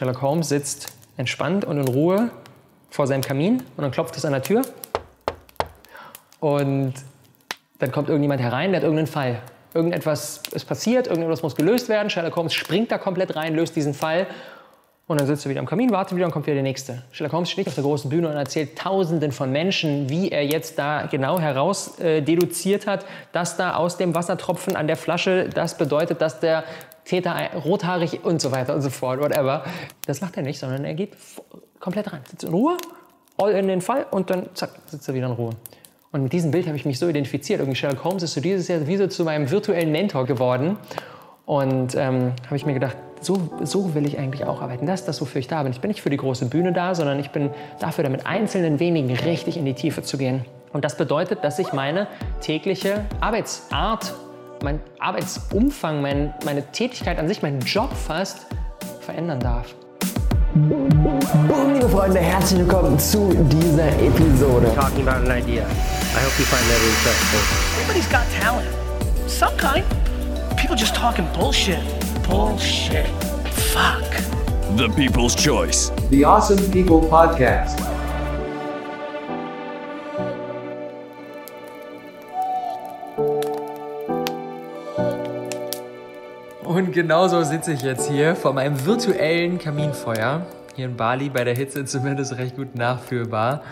Sherlock Holmes sitzt entspannt und in Ruhe vor seinem Kamin und dann klopft es an der Tür. Und dann kommt irgendjemand herein, der hat irgendeinen Fall. Irgendetwas ist passiert, irgendetwas muss gelöst werden. Sherlock Holmes springt da komplett rein, löst diesen Fall. Und dann sitzt er wieder am Kamin, wartet wieder und kommt wieder der nächste. Sherlock Holmes steht auf der großen Bühne und erzählt Tausenden von Menschen, wie er jetzt da genau heraus äh, deduziert hat, dass da aus dem Wassertropfen an der Flasche das bedeutet, dass der Täter rothaarig und so weiter und so fort, whatever. Das macht er nicht, sondern er geht komplett rein, sitzt in Ruhe, all in den Fall und dann zack, sitzt er wieder in Ruhe. Und mit diesem Bild habe ich mich so identifiziert. Irgendwie Sherlock Holmes ist so dieses Jahr wie so zu meinem virtuellen Mentor geworden. Und ähm, habe ich mir gedacht, so, so will ich eigentlich auch arbeiten. Das ist das, wofür ich da bin. Ich bin nicht für die große Bühne da, sondern ich bin dafür, da mit einzelnen wenigen richtig in die Tiefe zu gehen. Und das bedeutet, dass ich meine tägliche Arbeitsart, mein Arbeitsumfang, mein, meine Tätigkeit an sich, meinen Job fast verändern darf. Boom, liebe Freunde, herzlich willkommen zu dieser Episode. Talking about an idea. I hope you find that interesting. Everybody's got talent. Some kind. People just talking bullshit. Bullshit. Fuck. The People's Choice. The Awesome People Podcast. Und genauso sitze ich jetzt hier vor meinem virtuellen Kaminfeuer, hier in Bali, bei der Hitze zumindest recht gut nachführbar,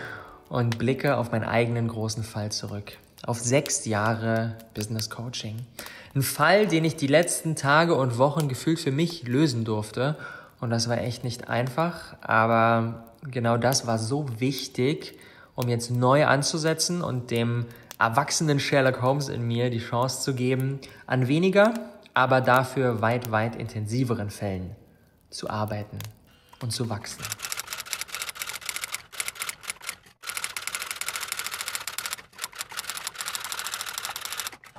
und blicke auf meinen eigenen großen Fall zurück. Auf sechs Jahre Business Coaching. Ein Fall, den ich die letzten Tage und Wochen gefühlt für mich lösen durfte. Und das war echt nicht einfach, aber genau das war so wichtig, um jetzt neu anzusetzen und dem erwachsenen Sherlock Holmes in mir die Chance zu geben, an weniger, aber dafür weit, weit intensiveren Fällen zu arbeiten und zu wachsen.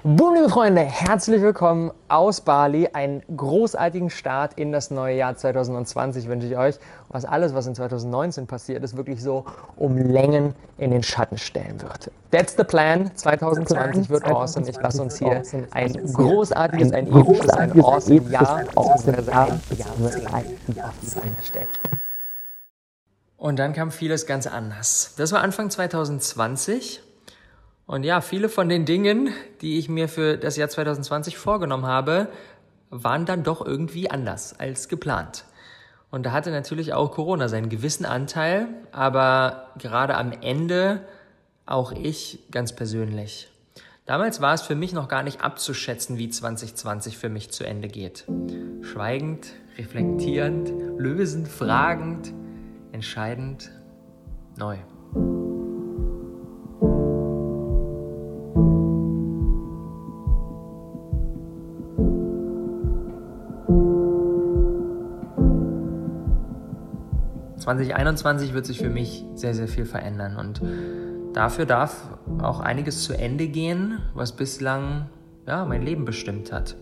Boom, liebe Freunde, herzlich willkommen aus Bali. Einen großartigen Start in das neue Jahr 2020 wünsche ich euch. Was alles, was in 2019 passiert ist, wirklich so um Längen in den Schatten stellen wird. That's the plan. 2020 wird awesome. Ich lasse uns hier ein großartiges, ein episches, ein awesome Jahr, beziehungsweise ein Jahr stellen. Und dann kam vieles ganz anders. Das war Anfang 2020. Und ja, viele von den Dingen, die ich mir für das Jahr 2020 vorgenommen habe, waren dann doch irgendwie anders als geplant. Und da hatte natürlich auch Corona seinen gewissen Anteil, aber gerade am Ende auch ich ganz persönlich. Damals war es für mich noch gar nicht abzuschätzen, wie 2020 für mich zu Ende geht. Schweigend, reflektierend, lösend, fragend, entscheidend, neu. 2021 wird sich für mich sehr, sehr viel verändern und dafür darf auch einiges zu Ende gehen, was bislang ja, mein Leben bestimmt hat.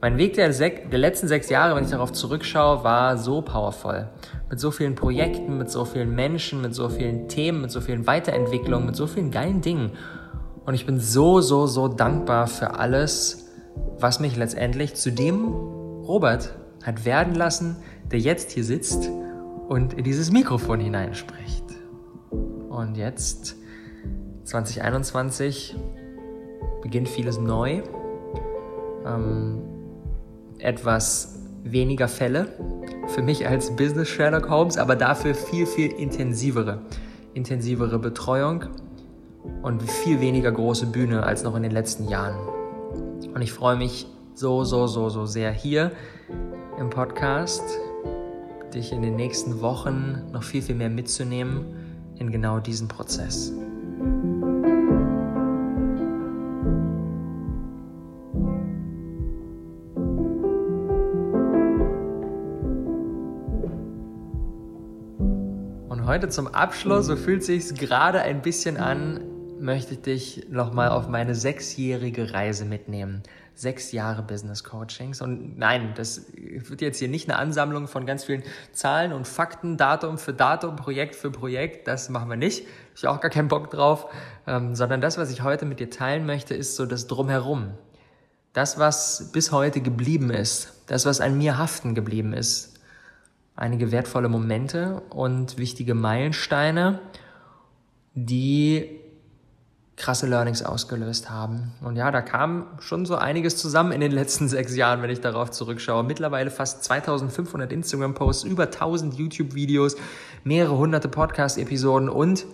Mein Weg der, der, letzten sechs Jahre, wenn ich darauf zurückschaue, war so powerful. Mit so vielen Projekten, mit so vielen Menschen, mit so vielen Themen, mit so vielen Weiterentwicklungen, mit so vielen geilen Dingen. Und ich bin so, so, so dankbar für alles, was mich letztendlich zu dem Robert hat werden lassen, der jetzt hier sitzt und in dieses Mikrofon hineinspricht. Und jetzt, 2021, beginnt vieles neu. Ähm, etwas weniger Fälle für mich als Business Sherlock Holmes, aber dafür viel, viel intensivere, intensivere Betreuung und viel weniger große Bühne als noch in den letzten Jahren. Und ich freue mich so, so, so, so sehr hier im Podcast dich in den nächsten Wochen noch viel, viel mehr mitzunehmen in genau diesen Prozess. Und heute zum Abschluss, so fühlt sich gerade ein bisschen an, möchte ich dich nochmal auf meine sechsjährige Reise mitnehmen sechs Jahre Business Coachings. Und nein, das wird jetzt hier nicht eine Ansammlung von ganz vielen Zahlen und Fakten, Datum für Datum, Projekt für Projekt. Das machen wir nicht. Ich habe auch gar keinen Bock drauf. Ähm, sondern das, was ich heute mit dir teilen möchte, ist so das Drumherum. Das, was bis heute geblieben ist. Das, was an mir haften geblieben ist. einige wertvolle Momente und wichtige Meilensteine, die krasse Learnings ausgelöst haben. Und ja, da kam schon so einiges zusammen in den letzten sechs Jahren, wenn ich darauf zurückschaue. Mittlerweile fast 2500 Instagram-Posts, über 1000 YouTube-Videos, mehrere hunderte Podcast-Episoden und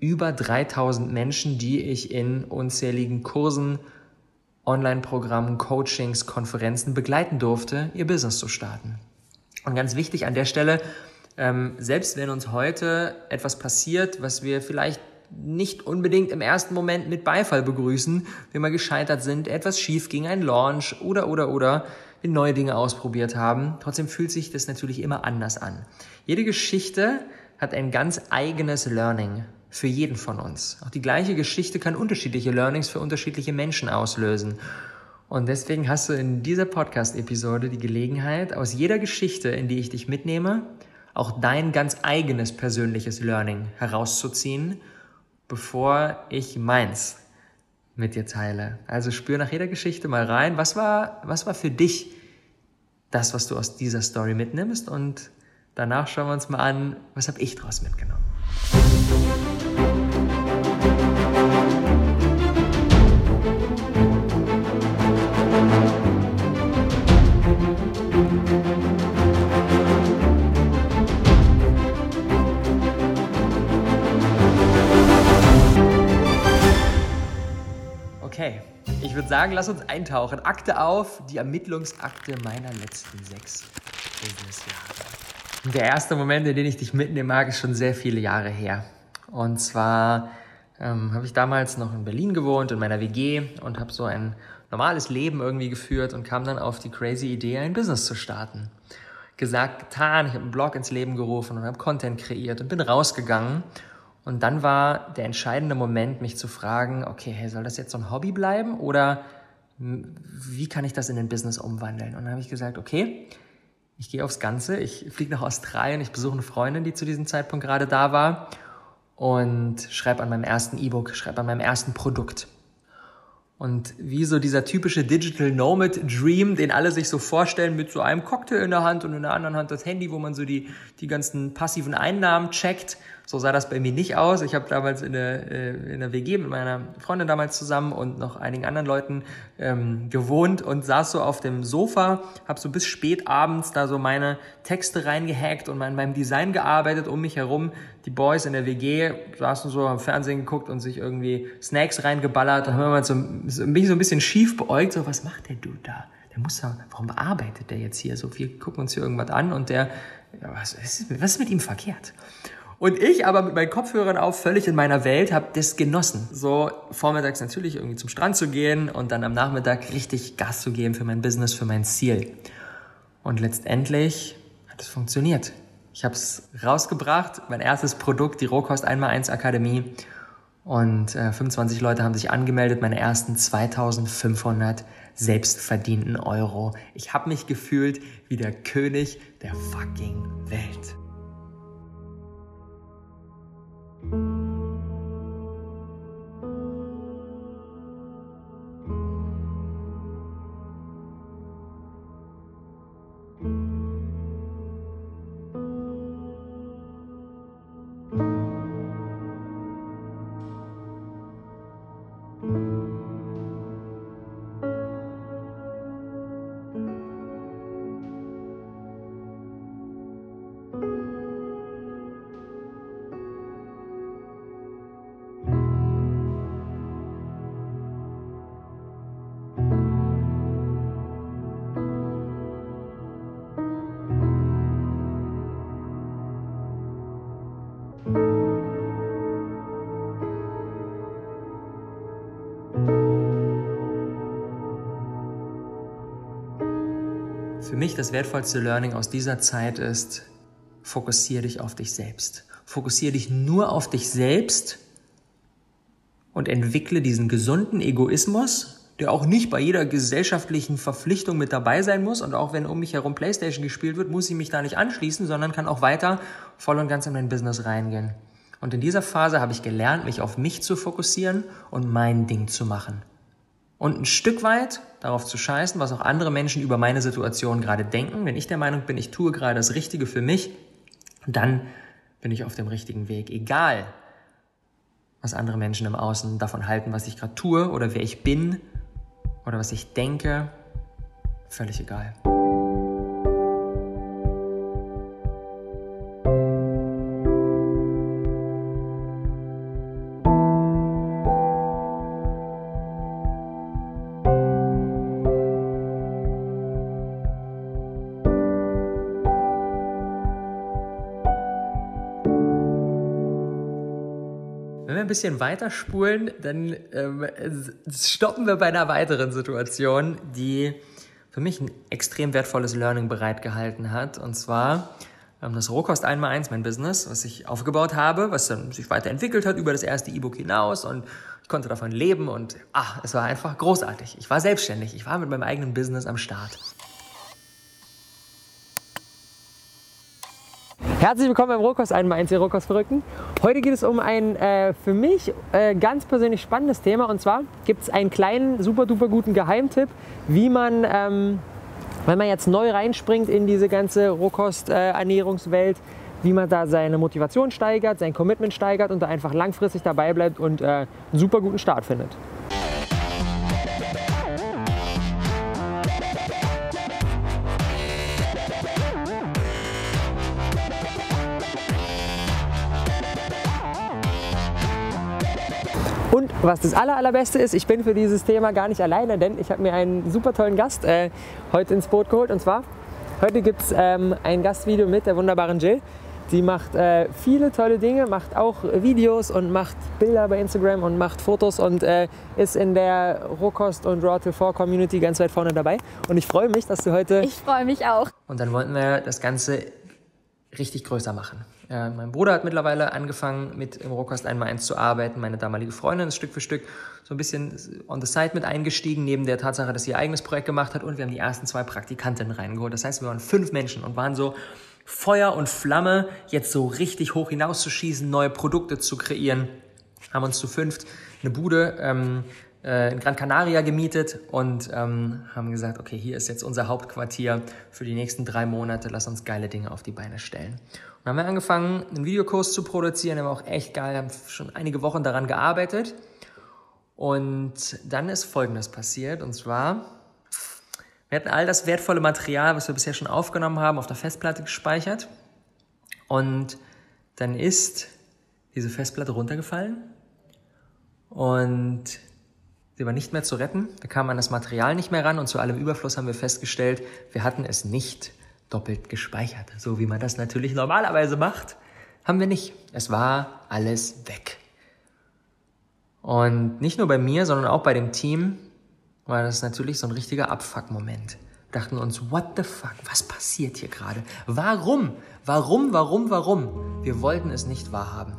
über 3000 Menschen, die ich in unzähligen Kursen, Online-Programmen, Coachings, Konferenzen begleiten durfte, ihr Business zu starten. Und ganz wichtig an der Stelle, ähm, selbst wenn uns heute etwas passiert, was wir vielleicht nicht unbedingt im ersten Moment mit Beifall begrüßen, wenn wir gescheitert sind, etwas schief ging, ein Launch oder, oder, oder, wir neue Dinge ausprobiert haben. Trotzdem fühlt sich das natürlich immer anders an. Jede Geschichte hat ein ganz eigenes Learning für jeden von uns. Auch die gleiche Geschichte kann unterschiedliche Learnings für unterschiedliche Menschen auslösen. Und deswegen hast du in dieser Podcast-Episode die Gelegenheit, aus jeder Geschichte, in die ich dich mitnehme, auch dein ganz eigenes persönliches Learning herauszuziehen bevor ich meins mit dir teile. Also spür nach jeder Geschichte mal rein, was war, was war für dich das, was du aus dieser Story mitnimmst und danach schauen wir uns mal an, was habe ich daraus mitgenommen. Okay, ich würde sagen, lass uns eintauchen. Akte auf, die Ermittlungsakte meiner letzten sechs Businessjahre. Der erste Moment, in den ich dich mitnehmen mag, ist schon sehr viele Jahre her. Und zwar ähm, habe ich damals noch in Berlin gewohnt, in meiner WG und habe so ein normales Leben irgendwie geführt und kam dann auf die crazy Idee, ein Business zu starten. Gesagt, getan, ich habe einen Blog ins Leben gerufen und habe Content kreiert und bin rausgegangen und dann war der entscheidende Moment, mich zu fragen, okay, hey, soll das jetzt so ein Hobby bleiben oder wie kann ich das in ein Business umwandeln? Und dann habe ich gesagt, okay, ich gehe aufs Ganze, ich fliege nach Australien, ich besuche eine Freundin, die zu diesem Zeitpunkt gerade da war und schreibe an meinem ersten E-Book, schreibe an meinem ersten Produkt. Und wie so dieser typische Digital Nomad Dream, den alle sich so vorstellen mit so einem Cocktail in der Hand und in der anderen Hand das Handy, wo man so die, die ganzen passiven Einnahmen checkt so sah das bei mir nicht aus. Ich habe damals in der, äh, in der WG mit meiner Freundin damals zusammen und noch einigen anderen Leuten ähm, gewohnt und saß so auf dem Sofa, habe so bis spät abends da so meine Texte reingehackt und an meinem Design gearbeitet um mich herum. Die Boys in der WG saßen so am Fernsehen geguckt und sich irgendwie Snacks reingeballert. Da haben wir mal so, mich so ein bisschen schief beäugt, so was macht der Dude da? Der muss da, warum arbeitet der jetzt hier? So, wir gucken uns hier irgendwas an und der, was, was ist mit ihm verkehrt? Und ich aber mit meinen Kopfhörern auf, völlig in meiner Welt, habe das genossen. So vormittags natürlich irgendwie zum Strand zu gehen und dann am Nachmittag richtig Gas zu geben für mein Business, für mein Ziel. Und letztendlich hat es funktioniert. Ich habe es rausgebracht, mein erstes Produkt, die Rohkost 1x1 Akademie. Und äh, 25 Leute haben sich angemeldet, meine ersten 2500 selbstverdienten Euro. Ich habe mich gefühlt wie der König der fucking Welt. Für wertvollste Learning aus dieser Zeit ist, fokussiere dich auf dich selbst. Fokussiere dich nur auf dich selbst und entwickle diesen gesunden Egoismus, der auch nicht bei jeder gesellschaftlichen Verpflichtung mit dabei sein muss. Und auch wenn um mich herum Playstation gespielt wird, muss ich mich da nicht anschließen, sondern kann auch weiter voll und ganz in mein Business reingehen. Und in dieser Phase habe ich gelernt, mich auf mich zu fokussieren und mein Ding zu machen. Und ein Stück weit darauf zu scheißen, was auch andere Menschen über meine Situation gerade denken. Wenn ich der Meinung bin, ich tue gerade das Richtige für mich, dann bin ich auf dem richtigen Weg. Egal, was andere Menschen im Außen davon halten, was ich gerade tue oder wer ich bin oder was ich denke, völlig egal. Bisschen weiterspulen, dann ähm, stoppen wir bei einer weiteren Situation, die für mich ein extrem wertvolles Learning bereitgehalten hat. Und zwar ähm, das Rohkost 1x1, mein Business, was ich aufgebaut habe, was dann sich weiterentwickelt hat über das erste E-Book hinaus und ich konnte davon leben und ah, es war einfach großartig. Ich war selbstständig, ich war mit meinem eigenen Business am Start. Herzlich willkommen beim Rohkost 1x1, ihr Rohkost-Verrückten. Heute geht es um ein äh, für mich äh, ganz persönlich spannendes Thema. Und zwar gibt es einen kleinen, super duper guten Geheimtipp, wie man, ähm, wenn man jetzt neu reinspringt in diese ganze Rohkost-Ernährungswelt, wie man da seine Motivation steigert, sein Commitment steigert und da einfach langfristig dabei bleibt und äh, einen super guten Start findet. Was das aller, allerbeste ist, ich bin für dieses Thema gar nicht alleine, denn ich habe mir einen super tollen Gast äh, heute ins Boot geholt. Und zwar, heute gibt es ähm, ein Gastvideo mit der wunderbaren Jill. Die macht äh, viele tolle Dinge, macht auch Videos und macht Bilder bei Instagram und macht Fotos und äh, ist in der Rohkost und Raw to 4 Community ganz weit vorne dabei. Und ich freue mich, dass du heute Ich freue mich auch. Und dann wollten wir das Ganze richtig größer machen. Äh, mein Bruder hat mittlerweile angefangen, mit im Rohkost einmal eins zu arbeiten. Meine damalige Freundin ist Stück für Stück so ein bisschen on the side mit eingestiegen, neben der Tatsache, dass sie ihr eigenes Projekt gemacht hat. Und wir haben die ersten zwei Praktikantinnen reingeholt. Das heißt, wir waren fünf Menschen und waren so Feuer und Flamme, jetzt so richtig hoch hinauszuschießen, neue Produkte zu kreieren. Haben uns zu fünft eine Bude ähm, äh, in Gran Canaria gemietet und ähm, haben gesagt, okay, hier ist jetzt unser Hauptquartier für die nächsten drei Monate, lass uns geile Dinge auf die Beine stellen. Dann haben wir angefangen, einen Videokurs zu produzieren, der war auch echt geil, haben schon einige Wochen daran gearbeitet. Und dann ist Folgendes passiert, und zwar, wir hatten all das wertvolle Material, was wir bisher schon aufgenommen haben, auf der Festplatte gespeichert. Und dann ist diese Festplatte runtergefallen und sie war nicht mehr zu retten. Wir kamen an das Material nicht mehr ran und zu allem Überfluss haben wir festgestellt, wir hatten es nicht doppelt gespeichert. So wie man das natürlich normalerweise macht, haben wir nicht. Es war alles weg. Und nicht nur bei mir, sondern auch bei dem Team war das natürlich so ein richtiger Abfuck-Moment. Wir dachten uns, what the fuck, was passiert hier gerade? Warum? Warum, warum, warum? Wir wollten es nicht wahrhaben.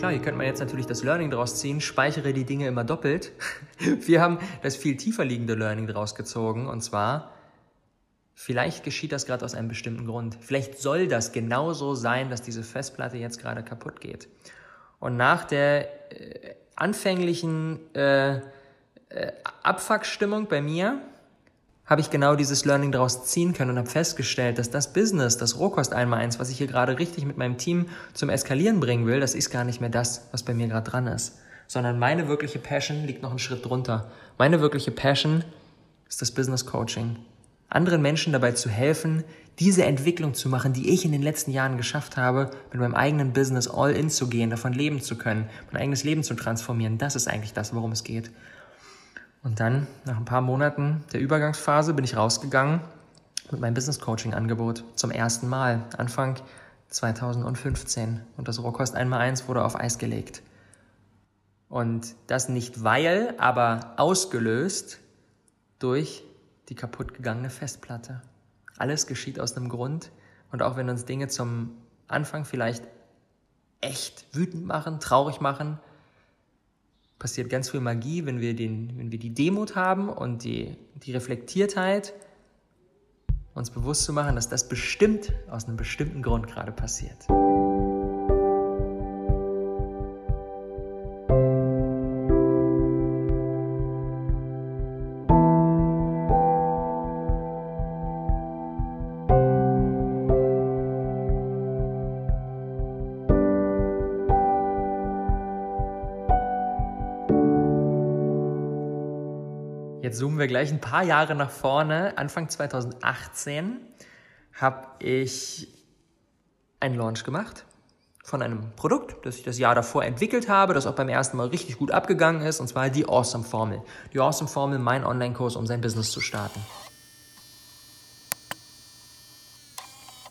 Klar, hier könnte man jetzt natürlich das Learning draus ziehen, speichere die Dinge immer doppelt. Wir haben das viel tiefer liegende Learning draus gezogen und zwar, vielleicht geschieht das gerade aus einem bestimmten Grund. Vielleicht soll das genauso sein, dass diese Festplatte jetzt gerade kaputt geht. Und nach der äh, anfänglichen äh, äh, Abfuckstimmung bei mir habe ich genau dieses Learning daraus ziehen können und habe festgestellt, dass das Business, das Rohkost einmal eins, was ich hier gerade richtig mit meinem Team zum Eskalieren bringen will, das ist gar nicht mehr das, was bei mir gerade dran ist. Sondern meine wirkliche Passion liegt noch einen Schritt drunter. Meine wirkliche Passion ist das Business Coaching. anderen Menschen dabei zu helfen, diese Entwicklung zu machen, die ich in den letzten Jahren geschafft habe, mit meinem eigenen Business all in zu gehen, davon leben zu können, mein eigenes Leben zu transformieren. Das ist eigentlich das, worum es geht. Und dann, nach ein paar Monaten der Übergangsphase, bin ich rausgegangen mit meinem Business Coaching Angebot zum ersten Mal, Anfang 2015. Und das Rohkost 1x1 wurde auf Eis gelegt. Und das nicht weil, aber ausgelöst durch die kaputtgegangene Festplatte. Alles geschieht aus einem Grund. Und auch wenn uns Dinge zum Anfang vielleicht echt wütend machen, traurig machen, passiert ganz viel Magie, wenn wir, den, wenn wir die Demut haben und die, die Reflektiertheit, uns bewusst zu machen, dass das bestimmt aus einem bestimmten Grund gerade passiert. Jetzt zoomen wir gleich ein paar Jahre nach vorne. Anfang 2018 habe ich einen Launch gemacht von einem Produkt, das ich das Jahr davor entwickelt habe, das auch beim ersten Mal richtig gut abgegangen ist, und zwar die Awesome Formel. Die Awesome Formel, mein Online-Kurs, um sein Business zu starten.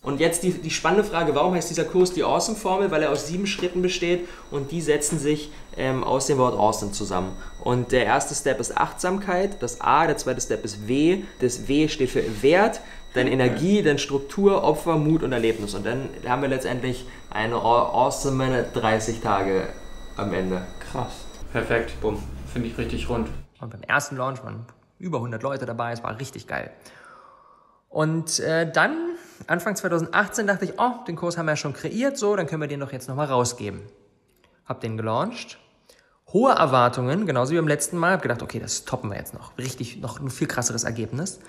Und jetzt die, die spannende Frage, warum heißt dieser Kurs die Awesome Formel? Weil er aus sieben Schritten besteht und die setzen sich ähm, aus dem Wort Awesome zusammen. Und der erste Step ist Achtsamkeit, das A, der zweite Step ist W, das W steht für Wert, dann Energie, dann Struktur, Opfer, Mut und Erlebnis. Und dann haben wir letztendlich eine awesome 30 Tage am Ende. Krass. Perfekt. Bumm. Finde ich richtig rund. Und beim ersten Launch waren über 100 Leute dabei, es war richtig geil. Und äh, dann, Anfang 2018, dachte ich, oh, den Kurs haben wir ja schon kreiert, so, dann können wir den doch jetzt nochmal rausgeben. Hab den gelauncht. Hohe Erwartungen, genauso wie beim letzten Mal. Hab gedacht, okay, das toppen wir jetzt noch. Richtig, noch ein viel krasseres Ergebnis.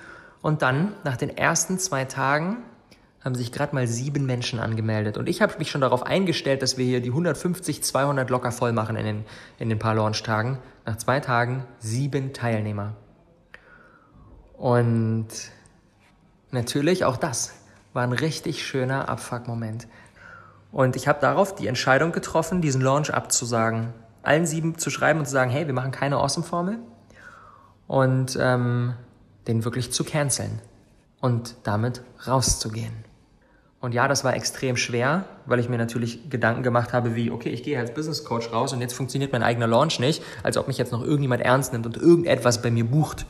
Und dann, nach den ersten zwei Tagen, haben sich gerade mal sieben Menschen angemeldet. Und ich habe mich schon darauf eingestellt, dass wir hier die 150, 200 locker voll machen in den, in den paar Launch-Tagen. Nach zwei Tagen sieben Teilnehmer. Und natürlich auch das war ein richtig schöner Abfuck-Moment. Und ich habe darauf die Entscheidung getroffen, diesen Launch abzusagen. Allen sieben zu schreiben und zu sagen, hey, wir machen keine Awesome-Formel. Und ähm, den wirklich zu canceln. Und damit rauszugehen. Und ja, das war extrem schwer, weil ich mir natürlich Gedanken gemacht habe, wie, okay, ich gehe als Business Coach raus und jetzt funktioniert mein eigener Launch nicht, als ob mich jetzt noch irgendjemand ernst nimmt und irgendetwas bei mir bucht.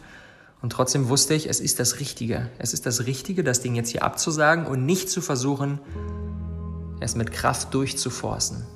Und trotzdem wusste ich, es ist das Richtige. Es ist das Richtige, das Ding jetzt hier abzusagen und nicht zu versuchen, es mit Kraft durchzuforcen.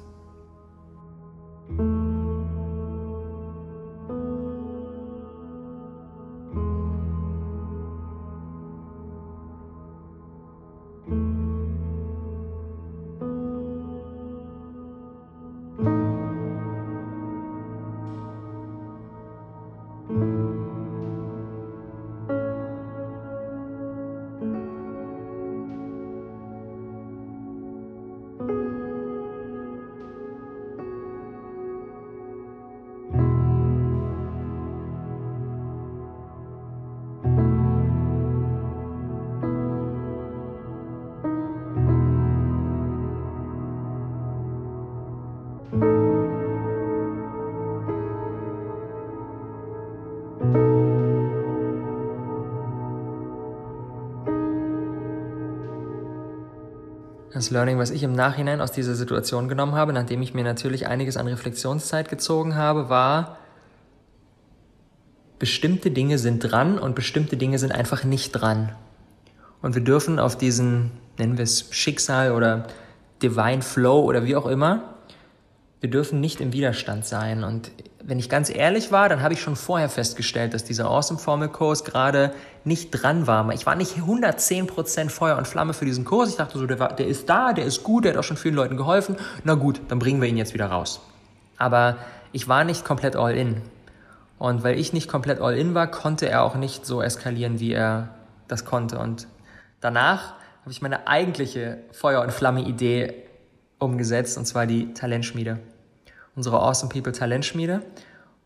Das Learning, was ich im Nachhinein aus dieser Situation genommen habe, nachdem ich mir natürlich einiges an Reflexionszeit gezogen habe, war, bestimmte Dinge sind dran und bestimmte Dinge sind einfach nicht dran. Und wir dürfen auf diesen, nennen wir es Schicksal oder Divine Flow oder wie auch immer, wir dürfen nicht im Widerstand sein. Und wenn ich ganz ehrlich war, dann habe ich schon vorher festgestellt, dass dieser Awesome Formel Kurs gerade nicht dran war. Ich war nicht 110% Feuer und Flamme für diesen Kurs. Ich dachte so, der, war, der ist da, der ist gut, der hat auch schon vielen Leuten geholfen. Na gut, dann bringen wir ihn jetzt wieder raus. Aber ich war nicht komplett all in. Und weil ich nicht komplett all in war, konnte er auch nicht so eskalieren, wie er das konnte. Und danach habe ich meine eigentliche Feuer- und Flamme-Idee umgesetzt, und zwar die Talentschmiede. Unsere Awesome People Talentschmiede.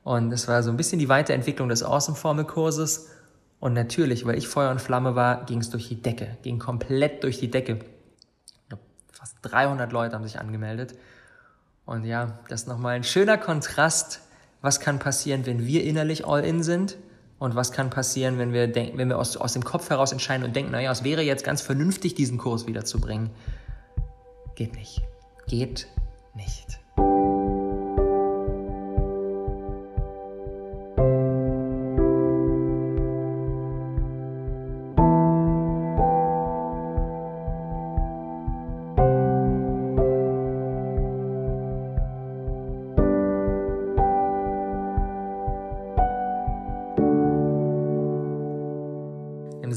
Und es war so ein bisschen die Weiterentwicklung des Awesome Formel Kurses Und natürlich, weil ich Feuer und Flamme war, ging es durch die Decke, ging komplett durch die Decke. Fast 300 Leute haben sich angemeldet. Und ja, das ist nochmal ein schöner Kontrast. Was kann passieren, wenn wir innerlich all in sind? Und was kann passieren, wenn wir, denken, wenn wir aus, aus dem Kopf heraus entscheiden und denken, naja, es wäre jetzt ganz vernünftig, diesen Kurs wiederzubringen. Geht nicht. Geht nicht.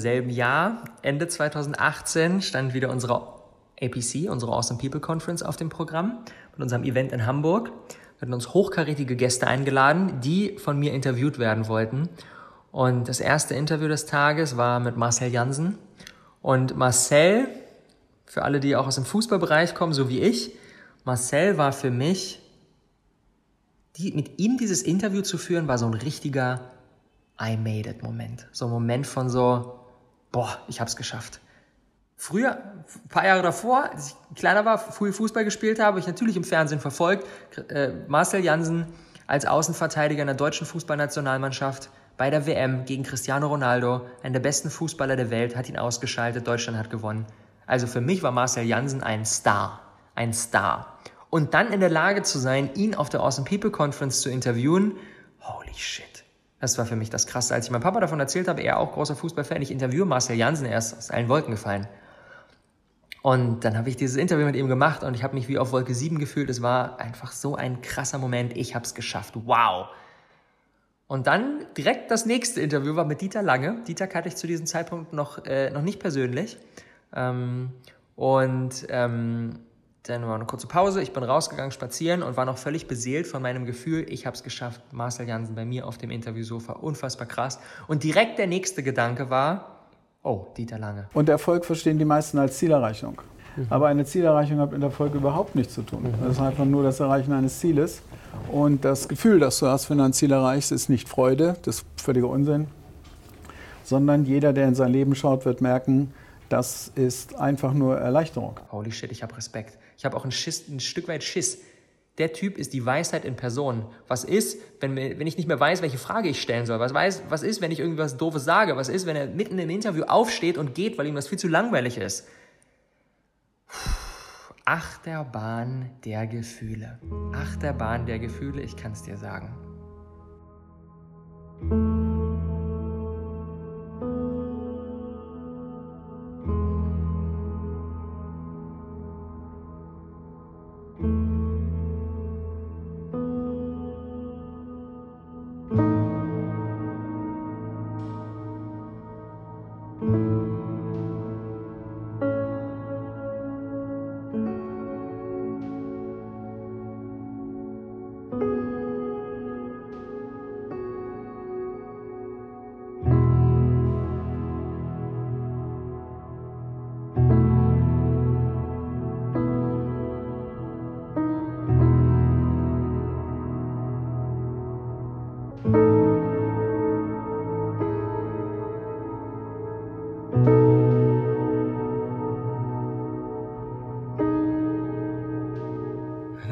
Selben Jahr, Ende 2018, stand wieder unsere APC, unsere Awesome People Conference auf dem Programm mit unserem Event in Hamburg. Wir hatten uns hochkarätige Gäste eingeladen, die von mir interviewt werden wollten. Und das erste Interview des Tages war mit Marcel Jansen. Und Marcel, für alle, die auch aus dem Fußballbereich kommen, so wie ich, Marcel war für mich, die, mit ihm dieses Interview zu führen, war so ein richtiger I made it Moment. So ein Moment von so, boah, ich hab's geschafft. Früher, ein paar Jahre davor, als ich kleiner war, früh Fußball gespielt habe, habe ich natürlich im Fernsehen verfolgt. Äh, Marcel Jansen als Außenverteidiger in der deutschen Fußballnationalmannschaft bei der WM gegen Cristiano Ronaldo, einer der besten Fußballer der Welt, hat ihn ausgeschaltet, Deutschland hat gewonnen. Also für mich war Marcel Jansen ein Star. Ein Star. Und dann in der Lage zu sein, ihn auf der Awesome People Conference zu interviewen, holy shit. Das war für mich das Krasse. Als ich meinem Papa davon erzählt habe, er auch großer Fußballfan, ich interviewe Marcel Jansen, er ist aus allen Wolken gefallen. Und dann habe ich dieses Interview mit ihm gemacht und ich habe mich wie auf Wolke 7 gefühlt. Es war einfach so ein krasser Moment. Ich habe es geschafft. Wow. Und dann direkt das nächste Interview war mit Dieter Lange. Dieter kannte ich zu diesem Zeitpunkt noch, äh, noch nicht persönlich. Ähm, und ähm, dann war eine kurze Pause. Ich bin rausgegangen spazieren und war noch völlig beseelt von meinem Gefühl, ich habe es geschafft. Marcel Jansen bei mir auf dem Interviewsofa. Unfassbar krass. Und direkt der nächste Gedanke war, oh, Dieter Lange. Und Erfolg verstehen die meisten als Zielerreichung. Aber eine Zielerreichung hat mit Erfolg überhaupt nichts zu tun. Das ist einfach nur das Erreichen eines Zieles. Und das Gefühl, das du hast, wenn du ein Ziel erreichst, ist nicht Freude, das ist völliger Unsinn, sondern jeder, der in sein Leben schaut, wird merken, das ist einfach nur Erleichterung. Holy shit, ich habe Respekt. Ich habe auch ein, Schiss, ein Stück weit Schiss. Der Typ ist die Weisheit in Person. Was ist, wenn, wenn ich nicht mehr weiß, welche Frage ich stellen soll? Was, weiß, was ist, wenn ich irgendwas Doofes sage? Was ist, wenn er mitten im Interview aufsteht und geht, weil ihm das viel zu langweilig ist? Achterbahn der Gefühle. Achterbahn der Gefühle, ich kann es dir sagen.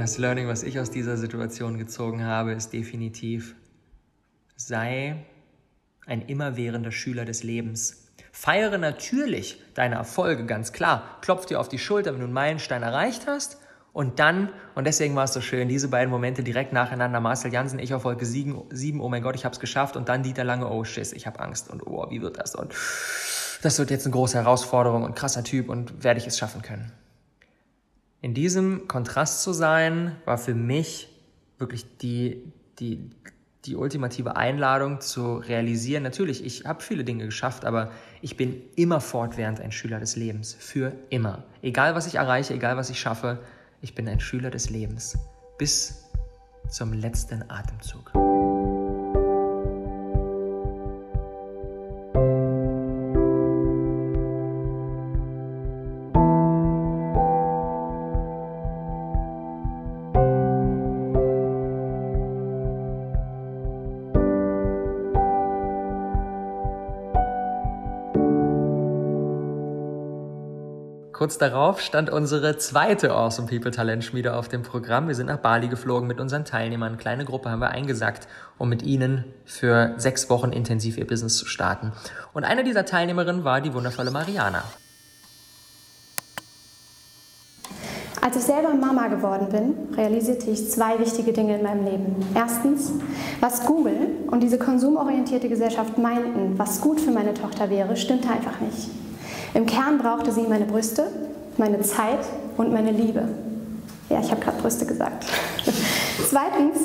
Das Learning, was ich aus dieser Situation gezogen habe, ist definitiv, sei ein immerwährender Schüler des Lebens. Feiere natürlich deine Erfolge, ganz klar. Klopf dir auf die Schulter, wenn du einen Meilenstein erreicht hast. Und dann, und deswegen war es so schön, diese beiden Momente direkt nacheinander, Marcel Jansen, ich auf Wolke 7, 7 oh mein Gott, ich hab's geschafft. Und dann Dieter Lange, oh Schiss, ich hab Angst. Und oh, wie wird das? Und das wird jetzt eine große Herausforderung und krasser Typ und werde ich es schaffen können. In diesem Kontrast zu sein, war für mich wirklich die, die, die ultimative Einladung zu realisieren, natürlich, ich habe viele Dinge geschafft, aber ich bin immer fortwährend ein Schüler des Lebens. Für immer. Egal was ich erreiche, egal was ich schaffe, ich bin ein Schüler des Lebens. Bis zum letzten Atemzug. Kurz darauf stand unsere zweite Awesome People Talentschmiede auf dem Programm. Wir sind nach Bali geflogen mit unseren Teilnehmern. Eine kleine Gruppe haben wir eingesackt, um mit ihnen für sechs Wochen intensiv ihr Business zu starten. Und eine dieser Teilnehmerinnen war die wundervolle Mariana. Als ich selber Mama geworden bin, realisierte ich zwei wichtige Dinge in meinem Leben. Erstens, was Google und diese konsumorientierte Gesellschaft meinten, was gut für meine Tochter wäre, stimmte einfach nicht. Im Kern brauchte sie meine Brüste, meine Zeit und meine Liebe. Ja, ich habe gerade Brüste gesagt. Zweitens,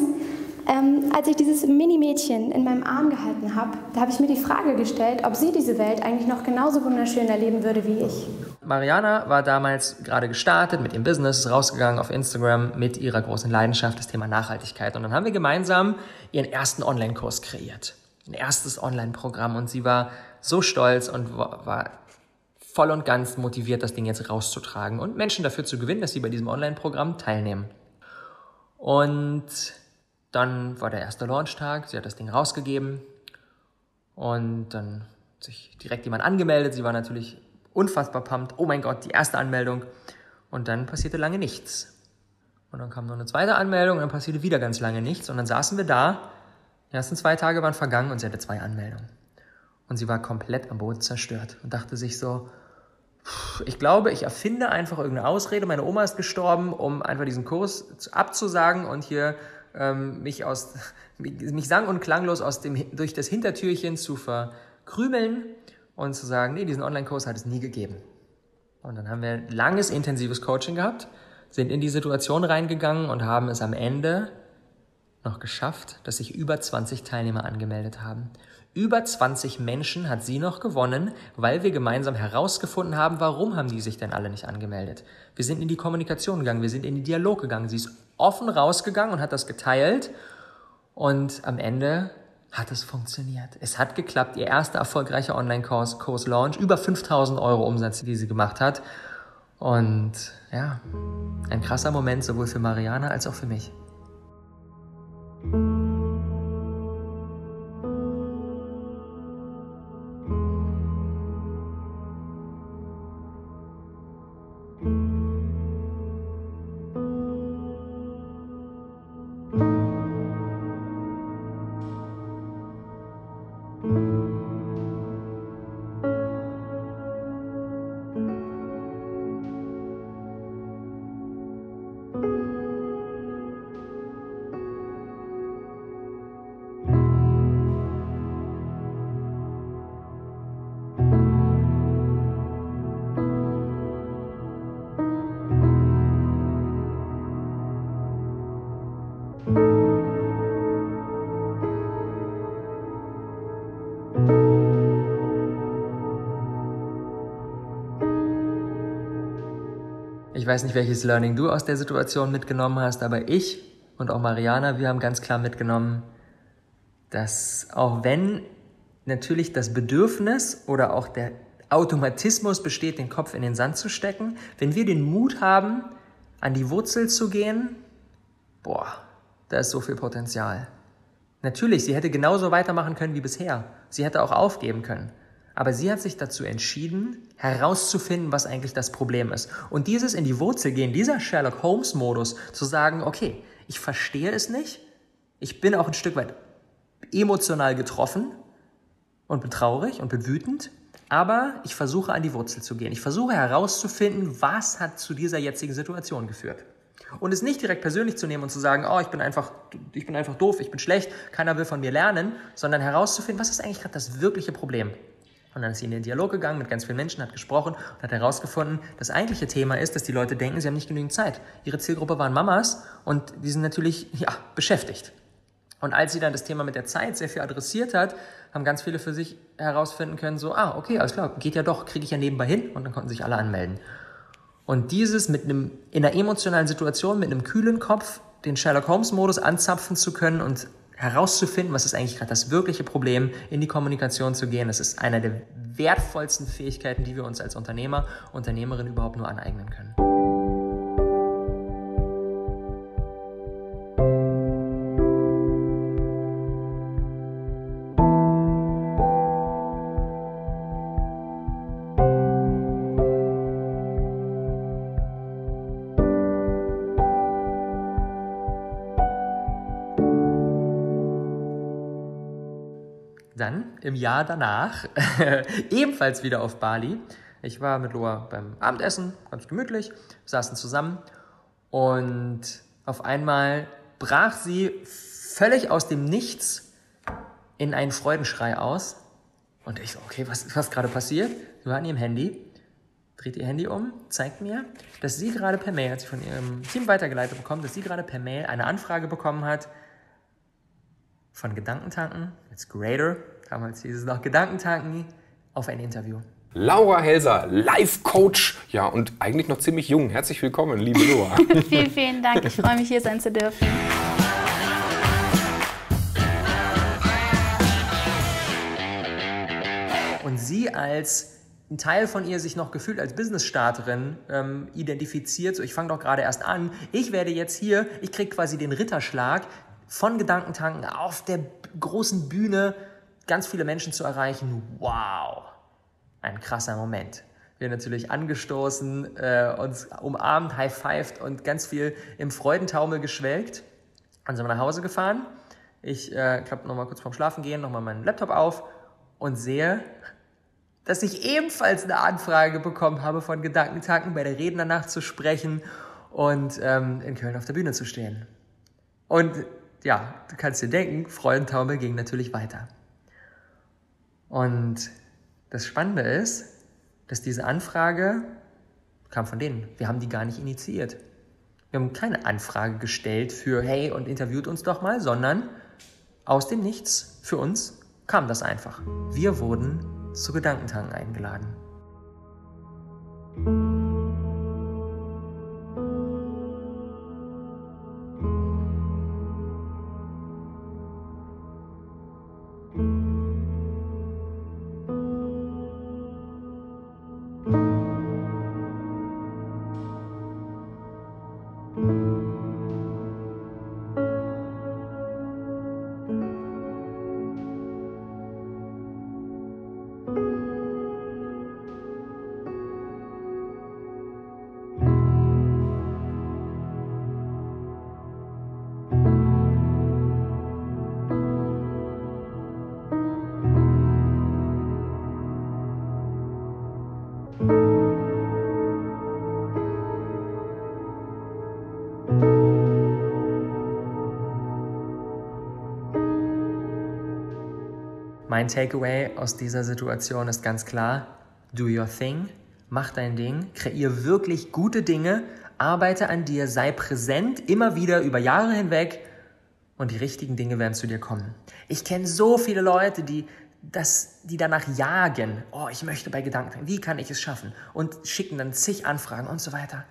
ähm, als ich dieses Mini-Mädchen in meinem Arm gehalten habe, da habe ich mir die Frage gestellt, ob sie diese Welt eigentlich noch genauso wunderschön erleben würde wie ich. Mariana war damals gerade gestartet mit ihrem Business, ist rausgegangen auf Instagram mit ihrer großen Leidenschaft, das Thema Nachhaltigkeit. Und dann haben wir gemeinsam ihren ersten Online-Kurs kreiert. Ein erstes Online-Programm. Und sie war so stolz und war voll und ganz motiviert, das Ding jetzt rauszutragen und Menschen dafür zu gewinnen, dass sie bei diesem Online-Programm teilnehmen. Und dann war der erste Launchtag, sie hat das Ding rausgegeben und dann hat sich direkt jemand angemeldet. Sie war natürlich unfassbar pumped. Oh mein Gott, die erste Anmeldung. Und dann passierte lange nichts. Und dann kam noch eine zweite Anmeldung und dann passierte wieder ganz lange nichts. Und dann saßen wir da. Die ersten zwei Tage waren vergangen und sie hatte zwei Anmeldungen. Und sie war komplett am Boden zerstört und dachte sich so, ich glaube, ich erfinde einfach irgendeine Ausrede. Meine Oma ist gestorben, um einfach diesen Kurs abzusagen und hier ähm, mich aus mich sang und klanglos aus dem durch das Hintertürchen zu verkrümeln und zu sagen, nee, diesen Online-Kurs hat es nie gegeben. Und dann haben wir ein langes, intensives Coaching gehabt, sind in die Situation reingegangen und haben es am Ende noch geschafft, dass sich über 20 Teilnehmer angemeldet haben. Über 20 Menschen hat sie noch gewonnen, weil wir gemeinsam herausgefunden haben, warum haben die sich denn alle nicht angemeldet. Wir sind in die Kommunikation gegangen, wir sind in die Dialog gegangen. Sie ist offen rausgegangen und hat das geteilt. Und am Ende hat es funktioniert. Es hat geklappt. Ihr erster erfolgreicher Online-Kurs, Kurs Launch, über 5000 Euro Umsatz, die sie gemacht hat. Und ja, ein krasser Moment sowohl für Mariana als auch für mich. Ich weiß nicht, welches Learning du aus der Situation mitgenommen hast, aber ich und auch Mariana, wir haben ganz klar mitgenommen, dass auch wenn natürlich das Bedürfnis oder auch der Automatismus besteht, den Kopf in den Sand zu stecken, wenn wir den Mut haben, an die Wurzel zu gehen, boah, da ist so viel Potenzial. Natürlich, sie hätte genauso weitermachen können wie bisher. Sie hätte auch aufgeben können. Aber sie hat sich dazu entschieden, herauszufinden, was eigentlich das Problem ist. Und dieses in die Wurzel gehen, dieser Sherlock Holmes-Modus, zu sagen, okay, ich verstehe es nicht, ich bin auch ein Stück weit emotional getroffen und bin traurig und bin wütend, aber ich versuche an die Wurzel zu gehen. Ich versuche herauszufinden, was hat zu dieser jetzigen Situation geführt. Und es nicht direkt persönlich zu nehmen und zu sagen, oh, ich bin einfach, ich bin einfach doof, ich bin schlecht, keiner will von mir lernen, sondern herauszufinden, was ist eigentlich gerade das wirkliche Problem? Und dann ist sie in den Dialog gegangen mit ganz vielen Menschen, hat gesprochen und hat herausgefunden, das eigentliche Thema ist, dass die Leute denken, sie haben nicht genügend Zeit. Ihre Zielgruppe waren Mamas und die sind natürlich ja, beschäftigt. Und als sie dann das Thema mit der Zeit sehr viel adressiert hat, haben ganz viele für sich herausfinden können, so, ah, okay, alles klar, geht ja doch, kriege ich ja nebenbei hin und dann konnten sich alle anmelden. Und dieses mit einem, in einer emotionalen Situation, mit einem kühlen Kopf, den Sherlock Holmes Modus anzapfen zu können und herauszufinden, was ist eigentlich gerade das wirkliche Problem, in die Kommunikation zu gehen. Das ist einer der wertvollsten Fähigkeiten, die wir uns als Unternehmer, Unternehmerin überhaupt nur aneignen können. Dann im Jahr danach ebenfalls wieder auf Bali. Ich war mit Loa beim Abendessen, ganz gemütlich, saßen zusammen und auf einmal brach sie völlig aus dem Nichts in einen Freudenschrei aus. Und ich so, okay, was ist gerade passiert? Sie war an ihrem Handy, dreht ihr Handy um, zeigt mir, dass sie gerade per Mail, hat sie von ihrem Team weitergeleitet bekommen, dass sie gerade per Mail eine Anfrage bekommen hat von Gedankentanken, jetzt Grader, damals hieß es noch Gedankentanken, auf ein Interview. Laura Helser, Life-Coach, ja, und eigentlich noch ziemlich jung. Herzlich willkommen, liebe Laura. vielen, vielen Dank. Ich freue mich, hier sein zu dürfen. Und sie als ein Teil von ihr sich noch gefühlt als Business-Starterin ähm, identifiziert, so ich fange doch gerade erst an, ich werde jetzt hier, ich kriege quasi den Ritterschlag von Gedankentanken auf der großen Bühne ganz viele Menschen zu erreichen. Wow, ein krasser Moment. Wir natürlich angestoßen, äh, uns umarmt, high-fived und ganz viel im Freudentaumel geschwelgt. Dann sind wir nach Hause gefahren. Ich äh, klappe nochmal kurz vorm Schlafen gehen, nochmal meinen Laptop auf und sehe, dass ich ebenfalls eine Anfrage bekommen habe von Gedankentanken, bei der Rednernacht zu sprechen und ähm, in Köln auf der Bühne zu stehen. Und ja, du kannst dir denken, Freudentaumel ging natürlich weiter. Und das Spannende ist, dass diese Anfrage kam von denen. Wir haben die gar nicht initiiert. Wir haben keine Anfrage gestellt für, hey, und interviewt uns doch mal, sondern aus dem Nichts für uns kam das einfach. Wir wurden zu Gedankentanken eingeladen. Mein Takeaway aus dieser Situation ist ganz klar, do your thing, mach dein Ding, kreier wirklich gute Dinge, arbeite an dir, sei präsent, immer wieder über Jahre hinweg. Und die richtigen Dinge werden zu dir kommen. Ich kenne so viele Leute, die das, die danach jagen, oh, ich möchte bei Gedanken, wie kann ich es schaffen? Und schicken dann zig Anfragen und so weiter.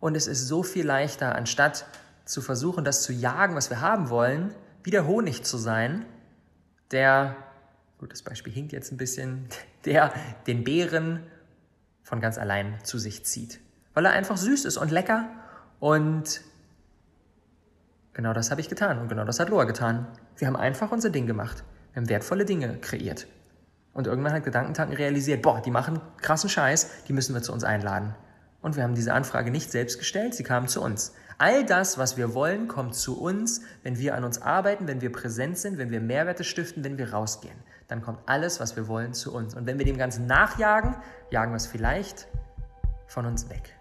Und es ist so viel leichter, anstatt zu versuchen, das zu jagen, was wir haben wollen, wie der Honig zu sein, der gut, das Beispiel hinkt jetzt ein bisschen, der den Bären von ganz allein zu sich zieht. Weil er einfach süß ist und lecker und genau das habe ich getan und genau das hat Loa getan. Wir haben einfach unser Ding gemacht. Wir haben wertvolle Dinge kreiert. Und irgendwann hat Gedankentanken realisiert, boah, die machen krassen Scheiß, die müssen wir zu uns einladen. Und wir haben diese Anfrage nicht selbst gestellt, sie kamen zu uns. All das, was wir wollen, kommt zu uns, wenn wir an uns arbeiten, wenn wir präsent sind, wenn wir Mehrwerte stiften, wenn wir rausgehen dann kommt alles, was wir wollen, zu uns. Und wenn wir dem Ganzen nachjagen, jagen wir es vielleicht von uns weg.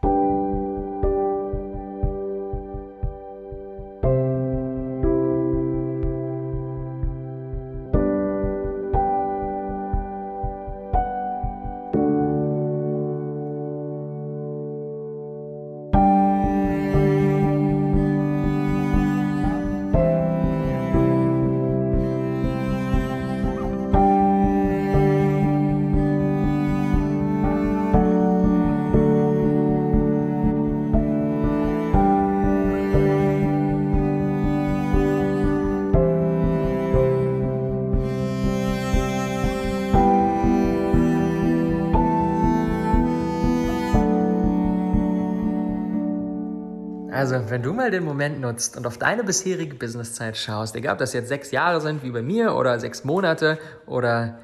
Also, wenn du mal den Moment nutzt und auf deine bisherige Businesszeit schaust, egal ob das jetzt sechs Jahre sind wie bei mir oder sechs Monate oder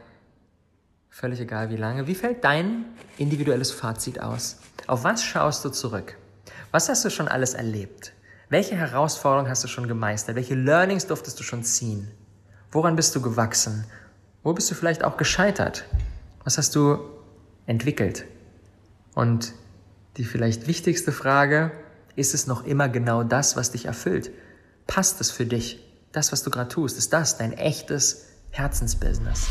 völlig egal wie lange, wie fällt dein individuelles Fazit aus? Auf was schaust du zurück? Was hast du schon alles erlebt? Welche Herausforderungen hast du schon gemeistert? Welche Learnings durftest du schon ziehen? Woran bist du gewachsen? Wo bist du vielleicht auch gescheitert? Was hast du entwickelt? Und die vielleicht wichtigste Frage, ist es noch immer genau das, was dich erfüllt? Passt es für dich? Das, was du gerade tust, ist das dein echtes Herzensbusiness?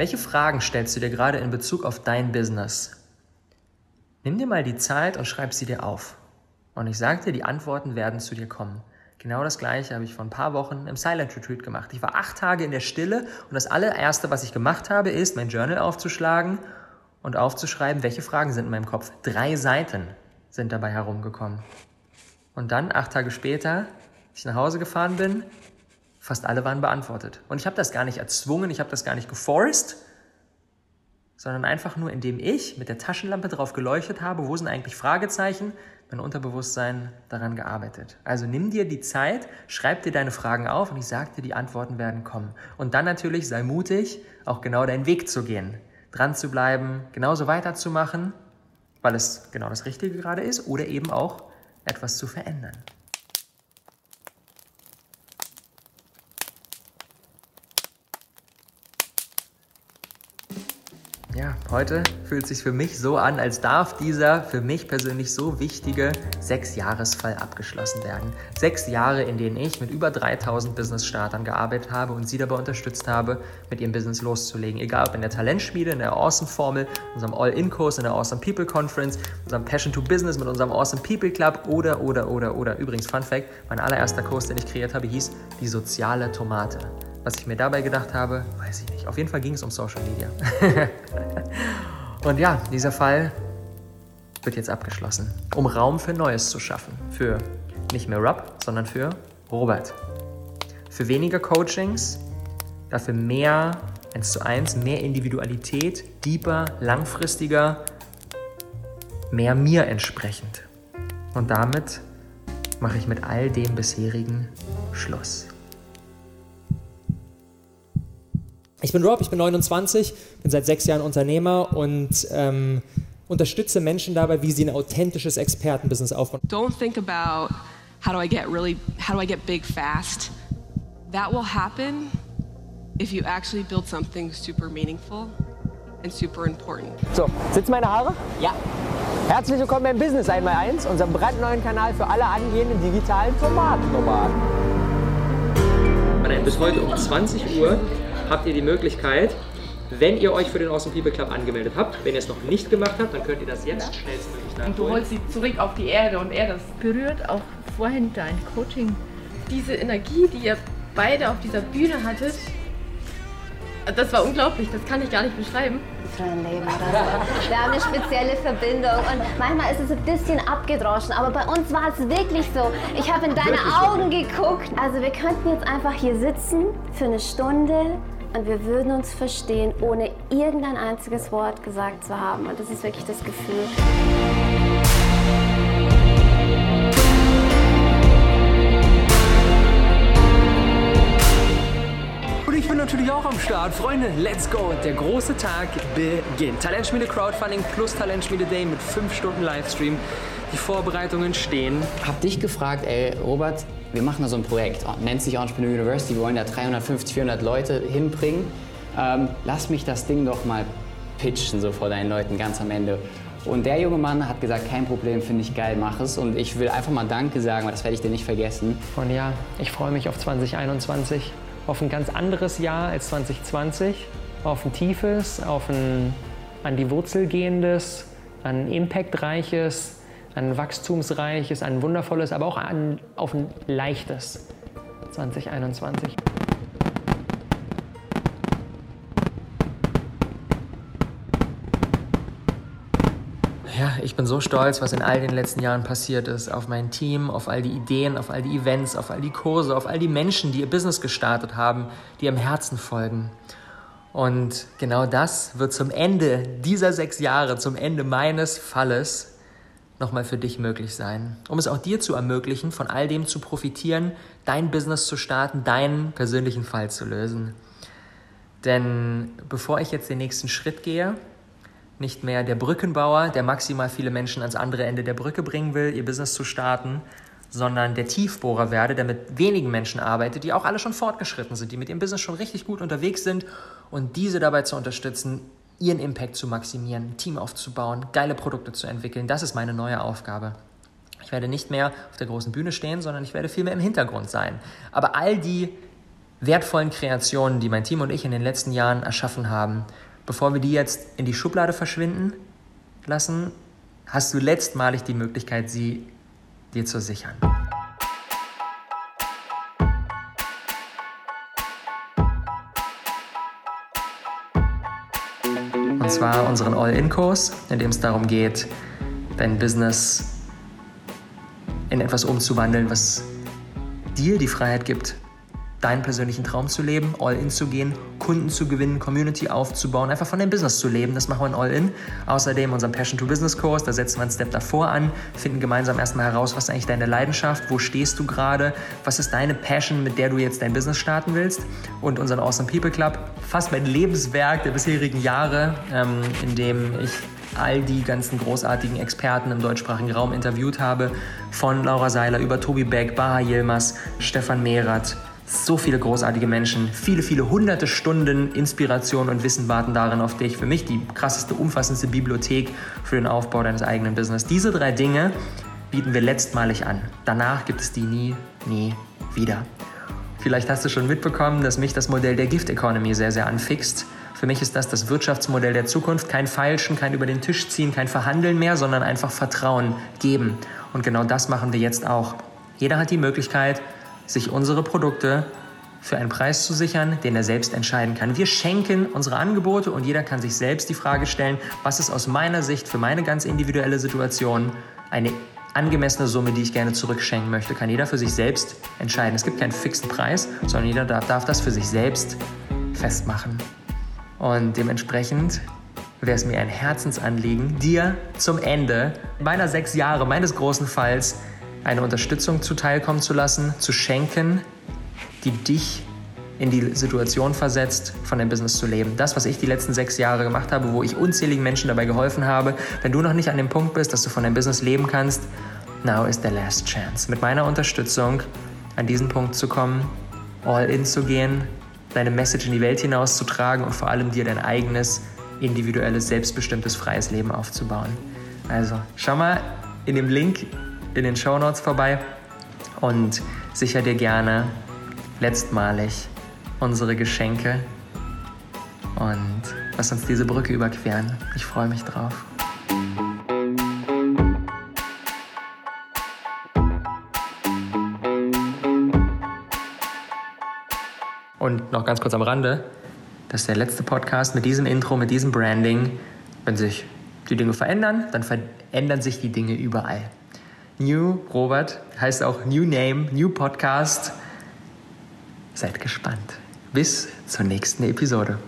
Welche Fragen stellst du dir gerade in Bezug auf dein Business? Nimm dir mal die Zeit und schreib sie dir auf. Und ich sage dir, die Antworten werden zu dir kommen. Genau das gleiche habe ich vor ein paar Wochen im Silent Retreat gemacht. Ich war acht Tage in der Stille und das allererste, was ich gemacht habe, ist, mein Journal aufzuschlagen und aufzuschreiben, welche Fragen sind in meinem Kopf. Drei Seiten sind dabei herumgekommen. Und dann, acht Tage später, als ich nach Hause gefahren bin, Fast alle waren beantwortet. Und ich habe das gar nicht erzwungen, ich habe das gar nicht geforst, sondern einfach nur, indem ich mit der Taschenlampe drauf geleuchtet habe, wo sind eigentlich Fragezeichen, mein Unterbewusstsein daran gearbeitet. Also nimm dir die Zeit, schreib dir deine Fragen auf und ich sage dir, die Antworten werden kommen. Und dann natürlich sei mutig, auch genau deinen Weg zu gehen, dran zu bleiben, genauso weiterzumachen, weil es genau das Richtige gerade ist oder eben auch etwas zu verändern. Ja, heute fühlt es sich für mich so an, als darf dieser für mich persönlich so wichtige Sechsjahresfall abgeschlossen werden. Sechs Jahre, in denen ich mit über 3000 Business-Startern gearbeitet habe und sie dabei unterstützt habe, mit ihrem Business loszulegen. Egal ob in der Talentschmiede, in der Awesome-Formel, unserem All-In-Kurs, in der Awesome People Conference, unserem Passion to Business mit unserem Awesome People Club oder, oder, oder, oder. Übrigens, Fun Fact, mein allererster Kurs, den ich kreiert habe, hieß Die soziale Tomate. Was ich mir dabei gedacht habe, weiß ich nicht. Auf jeden Fall ging es um Social Media. Und ja, dieser Fall wird jetzt abgeschlossen, um Raum für Neues zu schaffen. Für nicht mehr Rob, sondern für Robert. Für weniger Coachings, dafür mehr 1 zu 1, mehr Individualität, deeper, langfristiger, mehr mir entsprechend. Und damit mache ich mit all dem bisherigen Schluss. Ich bin Rob, ich bin 29, bin seit sechs Jahren Unternehmer und ähm, unterstütze Menschen dabei, wie sie ein authentisches Expertenbusiness aufbauen. Don't think about how do I get really, how do I get big fast. That will happen if you actually build something super meaningful and super important. So, sitzen meine Haare? Ja. Herzlich willkommen beim Business 1x1, unserem brandneuen Kanal für alle angehenden digitalen Tomatennomaden. Bis heute um 20 Uhr habt ihr die Möglichkeit, wenn ihr euch für den Awesome People Club angemeldet habt, wenn ihr es noch nicht gemacht habt, dann könnt ihr das jetzt schnellstmöglich nachholen. Und du holst sie zurück auf die Erde und er das berührt auch vorhin dein Coaching. Diese Energie, die ihr beide auf dieser Bühne hattet, das war unglaublich, das kann ich gar nicht beschreiben. Für ein Leben oder so. Wir haben eine spezielle Verbindung und manchmal ist es ein bisschen abgedroschen, aber bei uns war es wirklich so. Ich habe in deine Augen geguckt. Also wir könnten jetzt einfach hier sitzen für eine Stunde und wir würden uns verstehen, ohne irgendein einziges Wort gesagt zu haben. Und das ist wirklich das Gefühl. Und ich bin natürlich auch am Start. Freunde, let's go. Der große Tag beginnt. Talentschmiede Crowdfunding plus Talentschmiede Day mit 5 Stunden Livestream. Die Vorbereitungen stehen. Hab dich gefragt, ey, Robert, wir machen da so ein Projekt, nennt sich Entrepreneur University, wir wollen da 350, 400 Leute hinbringen. Ähm, lass mich das Ding doch mal pitchen, so vor deinen Leuten ganz am Ende. Und der junge Mann hat gesagt, kein Problem, finde ich geil, mach es. Und ich will einfach mal Danke sagen, weil das werde ich dir nicht vergessen. Und ja, ich freue mich auf 2021, auf ein ganz anderes Jahr als 2020, auf ein tiefes, auf ein an die Wurzel gehendes, ein impactreiches, ein wachstumsreiches, ein wundervolles, aber auch ein, auf ein leichtes 2021. Ja, ich bin so stolz, was in all den letzten Jahren passiert ist. Auf mein Team, auf all die Ideen, auf all die Events, auf all die Kurse, auf all die Menschen, die ihr Business gestartet haben, die ihrem Herzen folgen. Und genau das wird zum Ende dieser sechs Jahre, zum Ende meines Falles, nochmal für dich möglich sein. Um es auch dir zu ermöglichen, von all dem zu profitieren, dein Business zu starten, deinen persönlichen Fall zu lösen. Denn bevor ich jetzt den nächsten Schritt gehe, nicht mehr der Brückenbauer, der maximal viele Menschen ans andere Ende der Brücke bringen will, ihr Business zu starten, sondern der Tiefbohrer werde, der mit wenigen Menschen arbeitet, die auch alle schon fortgeschritten sind, die mit ihrem Business schon richtig gut unterwegs sind und diese dabei zu unterstützen, ihren Impact zu maximieren, ein Team aufzubauen, geile Produkte zu entwickeln. Das ist meine neue Aufgabe. Ich werde nicht mehr auf der großen Bühne stehen, sondern ich werde viel mehr im Hintergrund sein. Aber all die wertvollen Kreationen, die mein Team und ich in den letzten Jahren erschaffen haben, bevor wir die jetzt in die Schublade verschwinden lassen, hast du letztmalig die Möglichkeit, sie dir zu sichern. Und zwar unseren All-In-Kurs, in dem es darum geht, dein Business in etwas umzuwandeln, was dir die Freiheit gibt, deinen persönlichen Traum zu leben, All-In zu gehen, Kunden zu gewinnen, Community aufzubauen, einfach von deinem Business zu leben. Das machen wir in All-In. Außerdem unseren Passion to Business Kurs, da setzen wir einen Step davor an, finden gemeinsam erstmal heraus, was ist eigentlich deine Leidenschaft, wo stehst du gerade, was ist deine Passion, mit der du jetzt dein Business starten willst. Und unseren Awesome People Club, fast mein Lebenswerk der bisherigen Jahre, ähm, in dem ich all die ganzen großartigen Experten im deutschsprachigen Raum interviewt habe, von Laura Seiler über Tobi Beck, Baha Yilmaz, Stefan Mehrath, so viele großartige Menschen, viele, viele hunderte Stunden Inspiration und Wissen warten darin auf dich. Für mich die krasseste, umfassendste Bibliothek für den Aufbau deines eigenen Business. Diese drei Dinge bieten wir letztmalig an. Danach gibt es die nie, nie wieder. Vielleicht hast du schon mitbekommen, dass mich das Modell der Gift Economy sehr, sehr anfixt. Für mich ist das das Wirtschaftsmodell der Zukunft. Kein Feilschen, kein über den Tisch ziehen, kein Verhandeln mehr, sondern einfach Vertrauen geben. Und genau das machen wir jetzt auch. Jeder hat die Möglichkeit, sich unsere Produkte für einen Preis zu sichern, den er selbst entscheiden kann. Wir schenken unsere Angebote und jeder kann sich selbst die Frage stellen, was ist aus meiner Sicht für meine ganz individuelle Situation eine angemessene Summe, die ich gerne zurückschenken möchte, kann jeder für sich selbst entscheiden. Es gibt keinen fixen Preis, sondern jeder darf, darf das für sich selbst festmachen. Und dementsprechend wäre es mir ein Herzensanliegen, dir zum Ende meiner sechs Jahre meines großen Falls eine Unterstützung zuteilkommen zu lassen, zu schenken, die dich in die Situation versetzt, von deinem Business zu leben. Das, was ich die letzten sechs Jahre gemacht habe, wo ich unzähligen Menschen dabei geholfen habe, wenn du noch nicht an dem Punkt bist, dass du von deinem Business leben kannst, now is the last chance. Mit meiner Unterstützung an diesen Punkt zu kommen, all in zu gehen, deine Message in die Welt hinauszutragen und vor allem dir dein eigenes, individuelles, selbstbestimmtes, freies Leben aufzubauen. Also, schau mal in dem Link in den Show Notes vorbei und sicher dir gerne letztmalig unsere Geschenke und lass uns diese Brücke überqueren. Ich freue mich drauf. Und noch ganz kurz am Rande, das ist der letzte Podcast mit diesem Intro, mit diesem Branding. Wenn sich die Dinge verändern, dann verändern sich die Dinge überall. New Robert heißt auch New Name, New Podcast. Seid gespannt. Bis zur nächsten Episode.